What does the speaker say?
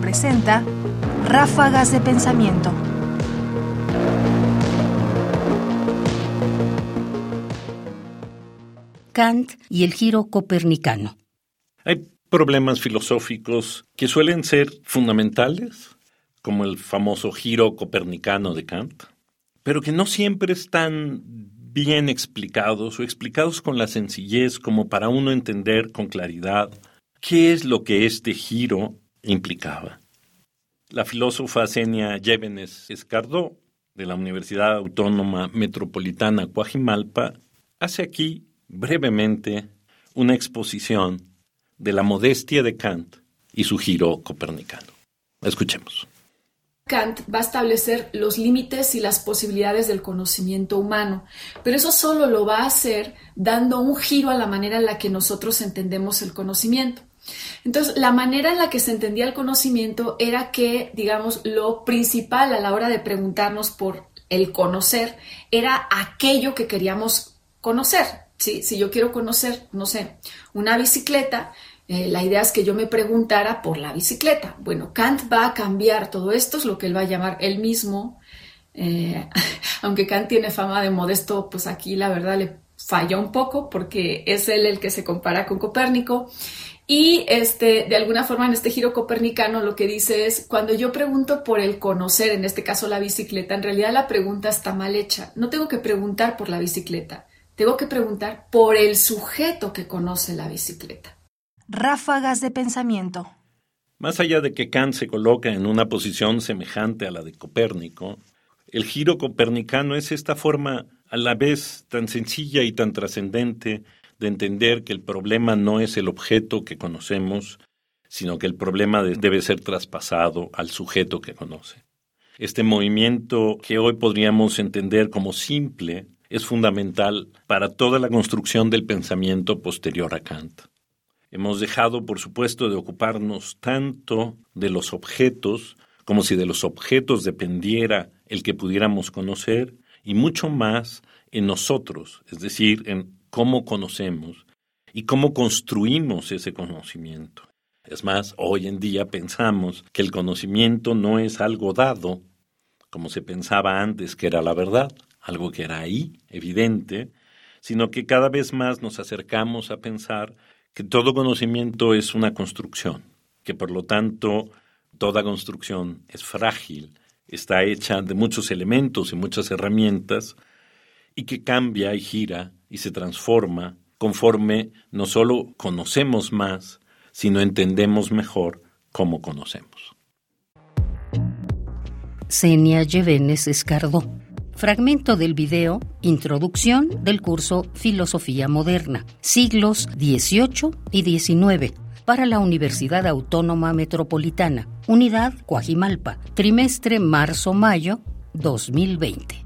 presenta Ráfagas de Pensamiento. Kant y el giro copernicano. Hay problemas filosóficos que suelen ser fundamentales, como el famoso giro copernicano de Kant, pero que no siempre están bien explicados o explicados con la sencillez como para uno entender con claridad qué es lo que este giro implicaba. La filósofa Senia Llévenes Escardó, de la Universidad Autónoma Metropolitana Coajimalpa, hace aquí brevemente una exposición de la modestia de Kant y su giro copernicano. Escuchemos. Kant va a establecer los límites y las posibilidades del conocimiento humano, pero eso solo lo va a hacer dando un giro a la manera en la que nosotros entendemos el conocimiento. Entonces, la manera en la que se entendía el conocimiento era que, digamos, lo principal a la hora de preguntarnos por el conocer era aquello que queríamos conocer, si yo quiero conocer, no sé, una bicicleta, eh, la idea es que yo me preguntara por la bicicleta. Bueno, Kant va a cambiar todo esto, es lo que él va a llamar él mismo. Eh, aunque Kant tiene fama de modesto, pues aquí la verdad le falla un poco porque es él el que se compara con Copérnico. Y este, de alguna forma en este giro copernicano lo que dice es, cuando yo pregunto por el conocer, en este caso la bicicleta, en realidad la pregunta está mal hecha. No tengo que preguntar por la bicicleta tengo que preguntar por el sujeto que conoce la bicicleta. Ráfagas de pensamiento. Más allá de que Kant se coloca en una posición semejante a la de Copérnico, el giro copernicano es esta forma a la vez tan sencilla y tan trascendente de entender que el problema no es el objeto que conocemos, sino que el problema debe ser traspasado al sujeto que conoce. Este movimiento que hoy podríamos entender como simple es fundamental para toda la construcción del pensamiento posterior a Kant. Hemos dejado, por supuesto, de ocuparnos tanto de los objetos como si de los objetos dependiera el que pudiéramos conocer, y mucho más en nosotros, es decir, en cómo conocemos y cómo construimos ese conocimiento. Es más, hoy en día pensamos que el conocimiento no es algo dado, como se pensaba antes que era la verdad, algo que era ahí, evidente, sino que cada vez más nos acercamos a pensar que todo conocimiento es una construcción, que por lo tanto toda construcción es frágil, está hecha de muchos elementos y muchas herramientas, y que cambia y gira y se transforma conforme no solo conocemos más, sino entendemos mejor cómo conocemos. Senia Llevenes Escardó Fragmento del video Introducción del curso Filosofía Moderna, siglos XVIII y XIX, para la Universidad Autónoma Metropolitana, Unidad Coajimalpa, trimestre marzo-mayo 2020.